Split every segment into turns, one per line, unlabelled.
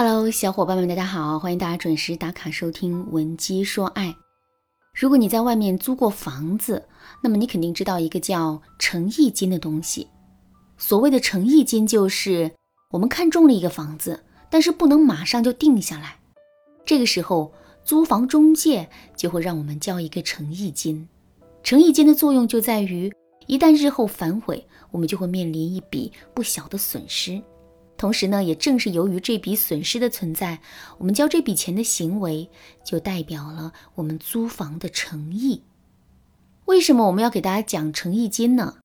Hello，小伙伴们，大家好，欢迎大家准时打卡收听《文姬说爱》。如果你在外面租过房子，那么你肯定知道一个叫诚意金的东西。所谓的诚意金，就是我们看中了一个房子，但是不能马上就定下来。这个时候，租房中介就会让我们交一个诚意金。诚意金的作用就在于，一旦日后反悔，我们就会面临一笔不小的损失。同时呢，也正是由于这笔损失的存在，我们交这笔钱的行为就代表了我们租房的诚意。为什么我们要给大家讲诚意金呢？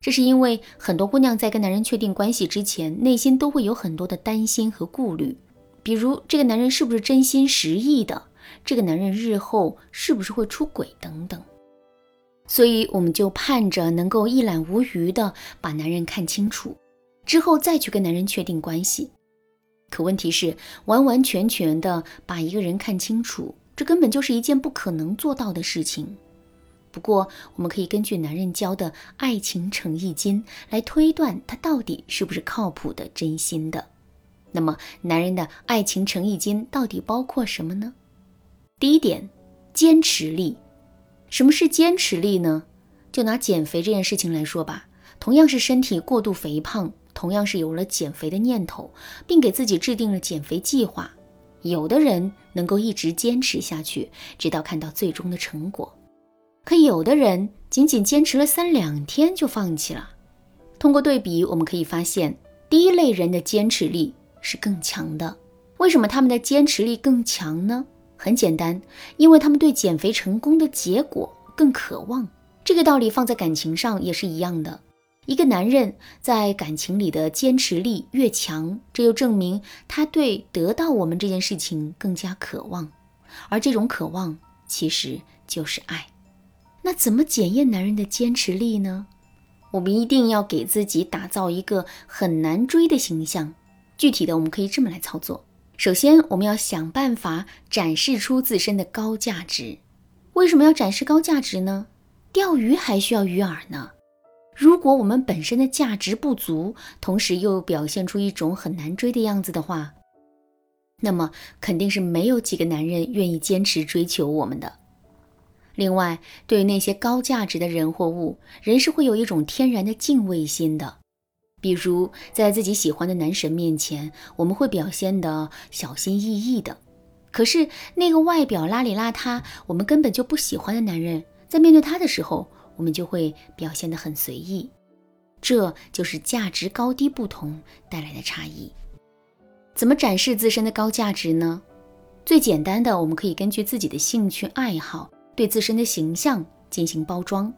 这是因为很多姑娘在跟男人确定关系之前，内心都会有很多的担心和顾虑，比如这个男人是不是真心实意的，这个男人日后是不是会出轨等等。所以我们就盼着能够一览无余的把男人看清楚。之后再去跟男人确定关系，可问题是完完全全的把一个人看清楚，这根本就是一件不可能做到的事情。不过，我们可以根据男人交的爱情诚意金来推断他到底是不是靠谱的、真心的。那么，男人的爱情诚意金到底包括什么呢？第一点，坚持力。什么是坚持力呢？就拿减肥这件事情来说吧，同样是身体过度肥胖。同样是有了减肥的念头，并给自己制定了减肥计划。有的人能够一直坚持下去，直到看到最终的成果；可有的人仅仅坚持了三两天就放弃了。通过对比，我们可以发现，第一类人的坚持力是更强的。为什么他们的坚持力更强呢？很简单，因为他们对减肥成功的结果更渴望。这个道理放在感情上也是一样的。一个男人在感情里的坚持力越强，这就证明他对得到我们这件事情更加渴望，而这种渴望其实就是爱。那怎么检验男人的坚持力呢？我们一定要给自己打造一个很难追的形象。具体的，我们可以这么来操作：首先，我们要想办法展示出自身的高价值。为什么要展示高价值呢？钓鱼还需要鱼饵呢。如果我们本身的价值不足，同时又表现出一种很难追的样子的话，那么肯定是没有几个男人愿意坚持追求我们的。另外，对于那些高价值的人或物，人是会有一种天然的敬畏心的。比如，在自己喜欢的男神面前，我们会表现得小心翼翼的。可是，那个外表邋里邋遢、我们根本就不喜欢的男人，在面对他的时候，我们就会表现得很随意，这就是价值高低不同带来的差异。怎么展示自身的高价值呢？最简单的，我们可以根据自己的兴趣爱好，对自身的形象进行包装。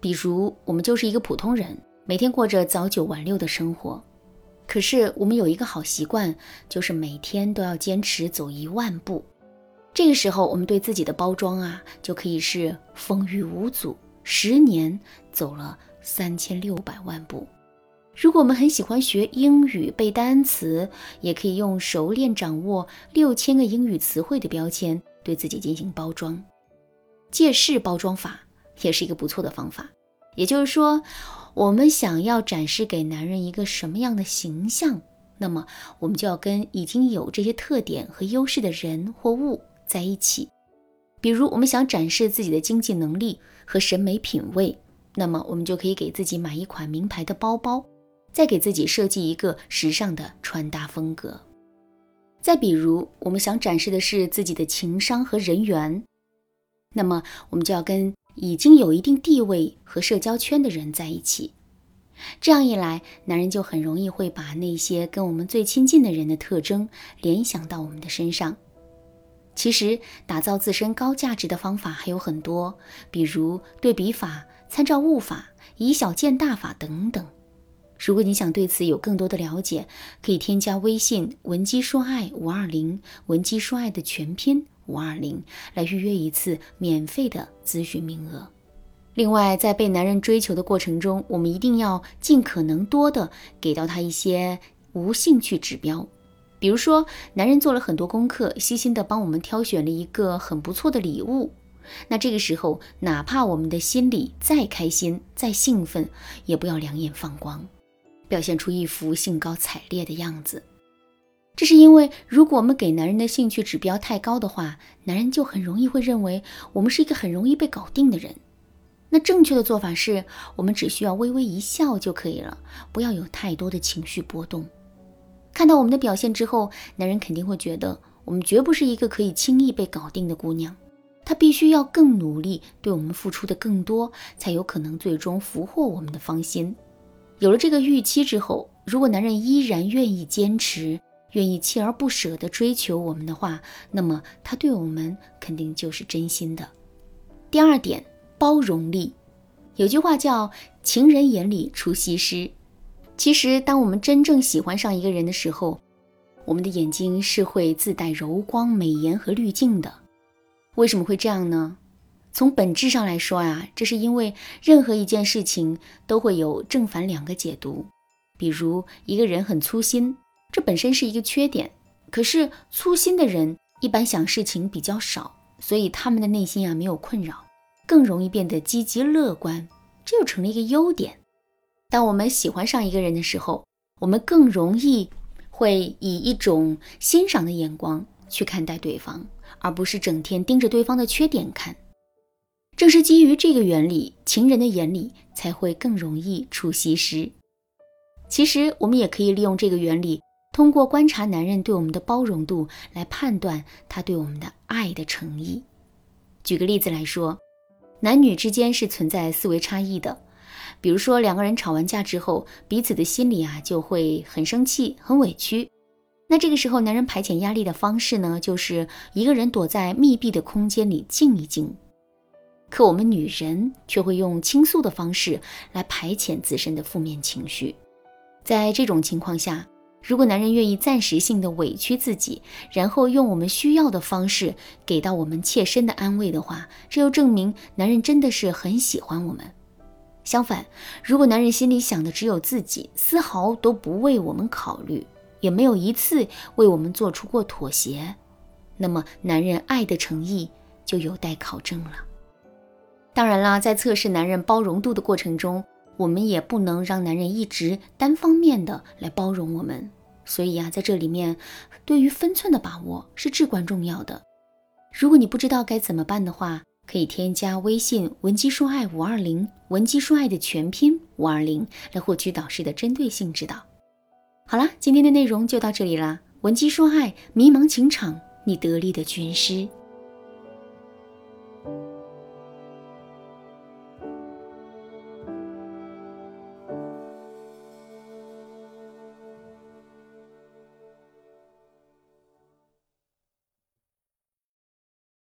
比如，我们就是一个普通人，每天过着早九晚六的生活，可是我们有一个好习惯，就是每天都要坚持走一万步。这个时候，我们对自己的包装啊，就可以是风雨无阻。十年走了三千六百万步。如果我们很喜欢学英语背单词，也可以用熟练掌握六千个英语词汇的标签对自己进行包装。借势包装法也是一个不错的方法。也就是说，我们想要展示给男人一个什么样的形象，那么我们就要跟已经有这些特点和优势的人或物在一起。比如，我们想展示自己的经济能力和审美品味，那么我们就可以给自己买一款名牌的包包，再给自己设计一个时尚的穿搭风格。再比如，我们想展示的是自己的情商和人缘，那么我们就要跟已经有一定地位和社交圈的人在一起。这样一来，男人就很容易会把那些跟我们最亲近的人的特征联想到我们的身上。其实，打造自身高价值的方法还有很多，比如对比法、参照物法、以小见大法等等。如果你想对此有更多的了解，可以添加微信“文姬说爱五二零”，文姬说爱的全拼五二零，来预约一次免费的咨询名额。另外，在被男人追求的过程中，我们一定要尽可能多的给到他一些无兴趣指标。比如说，男人做了很多功课，细心的帮我们挑选了一个很不错的礼物。那这个时候，哪怕我们的心里再开心、再兴奋，也不要两眼放光，表现出一副兴高采烈的样子。这是因为，如果我们给男人的兴趣指标太高的话，男人就很容易会认为我们是一个很容易被搞定的人。那正确的做法是，我们只需要微微一笑就可以了，不要有太多的情绪波动。看到我们的表现之后，男人肯定会觉得我们绝不是一个可以轻易被搞定的姑娘，他必须要更努力，对我们付出的更多，才有可能最终俘获我们的芳心。有了这个预期之后，如果男人依然愿意坚持，愿意锲而不舍地追求我们的话，那么他对我们肯定就是真心的。第二点，包容力。有句话叫“情人眼里出西施”。其实，当我们真正喜欢上一个人的时候，我们的眼睛是会自带柔光、美颜和滤镜的。为什么会这样呢？从本质上来说啊，这是因为任何一件事情都会有正反两个解读。比如，一个人很粗心，这本身是一个缺点。可是，粗心的人一般想事情比较少，所以他们的内心啊没有困扰，更容易变得积极乐观，这就成了一个优点。当我们喜欢上一个人的时候，我们更容易会以一种欣赏的眼光去看待对方，而不是整天盯着对方的缺点看。正是基于这个原理，情人的眼里才会更容易出西施。其实，我们也可以利用这个原理，通过观察男人对我们的包容度来判断他对我们的爱的诚意。举个例子来说，男女之间是存在思维差异的。比如说，两个人吵完架之后，彼此的心里啊就会很生气、很委屈。那这个时候，男人排遣压力的方式呢，就是一个人躲在密闭的空间里静一静。可我们女人却会用倾诉的方式来排遣自身的负面情绪。在这种情况下，如果男人愿意暂时性的委屈自己，然后用我们需要的方式给到我们切身的安慰的话，这又证明男人真的是很喜欢我们。相反，如果男人心里想的只有自己，丝毫都不为我们考虑，也没有一次为我们做出过妥协，那么男人爱的诚意就有待考证了。当然啦，在测试男人包容度的过程中，我们也不能让男人一直单方面的来包容我们。所以啊，在这里面，对于分寸的把握是至关重要的。如果你不知道该怎么办的话，可以添加微信文姬说爱五二零，文姬说爱的全拼五二零，来获取导师的针对性指导。好了，今天的内容就到这里啦。文姬说爱，迷茫情场，你得力的军师。